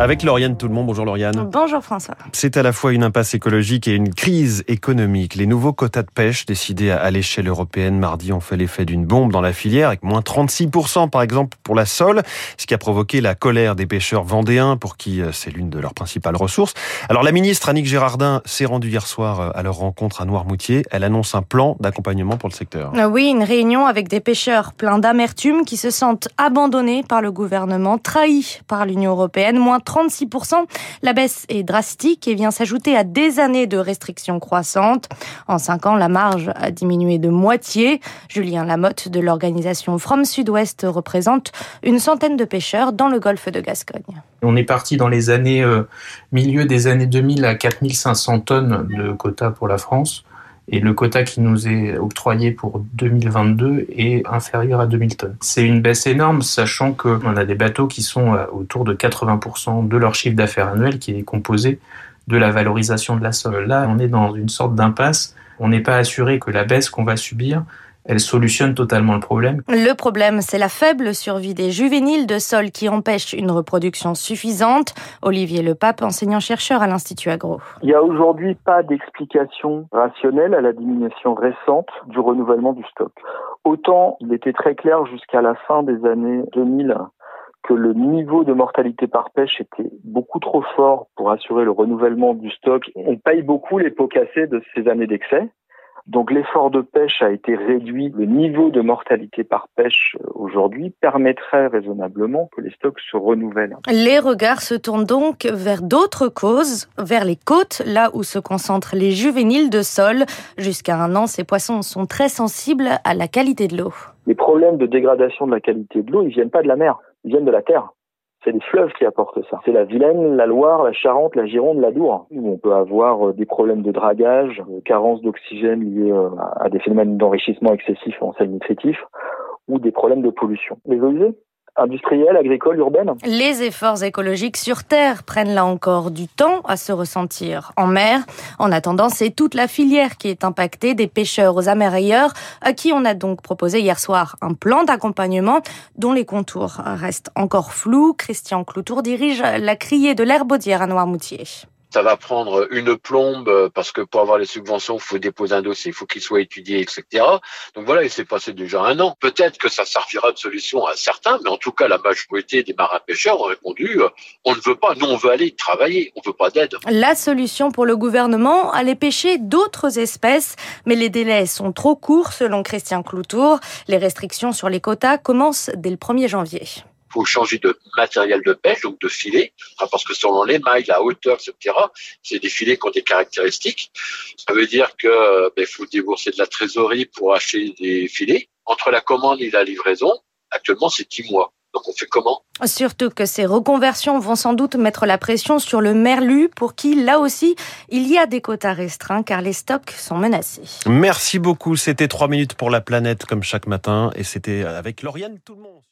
Avec Lauriane tout le monde. Bonjour Lauriane. Bonjour François. C'est à la fois une impasse écologique et une crise économique. Les nouveaux quotas de pêche décidés à l'échelle européenne mardi ont fait l'effet d'une bombe dans la filière avec moins 36% par exemple pour la sole, ce qui a provoqué la colère des pêcheurs vendéens pour qui euh, c'est l'une de leurs principales ressources. Alors la ministre Annick Gérardin s'est rendue hier soir euh, à leur rencontre à Noirmoutier. Elle annonce un plan d'accompagnement pour le secteur. Euh, Oui, une réunion avec des pêcheurs pleins d'amertume qui se sentent abandonnés par le gouvernement, trahis par l'Union européenne, moins 36%. La baisse est drastique et vient s'ajouter à des années de restrictions croissantes. En cinq ans, la marge a diminué de moitié. Julien Lamotte de l'organisation From Sud-Ouest représente une centaine de pêcheurs dans le golfe de Gascogne. On est parti dans les années, euh, milieu des années 2000 à 4500 tonnes de quotas pour la France. Et le quota qui nous est octroyé pour 2022 est inférieur à 2000 tonnes. C'est une baisse énorme, sachant qu'on a des bateaux qui sont à autour de 80% de leur chiffre d'affaires annuel qui est composé de la valorisation de la sole. Là, on est dans une sorte d'impasse. On n'est pas assuré que la baisse qu'on va subir elle solutionne totalement le problème. Le problème, c'est la faible survie des juvéniles de sol qui empêche une reproduction suffisante. Olivier Lepape, enseignant-chercheur à l'Institut Agro. Il n'y a aujourd'hui pas d'explication rationnelle à la diminution récente du renouvellement du stock. Autant il était très clair jusqu'à la fin des années 2000 que le niveau de mortalité par pêche était beaucoup trop fort pour assurer le renouvellement du stock. On paye beaucoup les pots cassés de ces années d'excès. Donc l'effort de pêche a été réduit. Le niveau de mortalité par pêche aujourd'hui permettrait raisonnablement que les stocks se renouvellent. Les regards se tournent donc vers d'autres causes, vers les côtes, là où se concentrent les juvéniles de sol. Jusqu'à un an, ces poissons sont très sensibles à la qualité de l'eau. Les problèmes de dégradation de la qualité de l'eau, ils viennent pas de la mer, ils viennent de la terre. C'est les fleuves qui apportent ça. C'est la Vilaine, la Loire, la Charente, la Gironde, la Dour. Où on peut avoir des problèmes de dragage, carence d'oxygène liés à des phénomènes d'enrichissement excessif en sel nutritif ou des problèmes de pollution. Les eaux industrielle, agricole, urbaine. Les efforts écologiques sur Terre prennent là encore du temps à se ressentir en mer. En attendant, c'est toute la filière qui est impactée, des pêcheurs aux amérailleurs, à qui on a donc proposé hier soir un plan d'accompagnement dont les contours restent encore flous. Christian Cloutour dirige la criée de l'Herbaudière à Noirmoutier ça va prendre une plombe parce que pour avoir les subventions, il faut déposer un dossier, il faut qu'il soit étudié, etc. Donc voilà, il s'est passé déjà un an. Peut-être que ça servira de solution à certains, mais en tout cas, la majorité des marins pêcheurs ont répondu on ne veut pas, nous on veut aller travailler, on veut pas d'aide. La solution pour le gouvernement, aller pêcher d'autres espèces, mais les délais sont trop courts selon Christian Cloutour. Les restrictions sur les quotas commencent dès le 1er janvier faut changer de matériel de pêche, donc de filet, parce que selon les mailles, la hauteur, etc., c'est des filets qui ont des caractéristiques. Ça veut dire que ben, faut débourser de la trésorerie pour acheter des filets. Entre la commande et la livraison, actuellement, c'est 10 mois. Donc on fait comment? Surtout que ces reconversions vont sans doute mettre la pression sur le merlu pour qui, là aussi, il y a des quotas restreints car les stocks sont menacés. Merci beaucoup. C'était 3 minutes pour la planète comme chaque matin et c'était avec Lauriane tout le monde.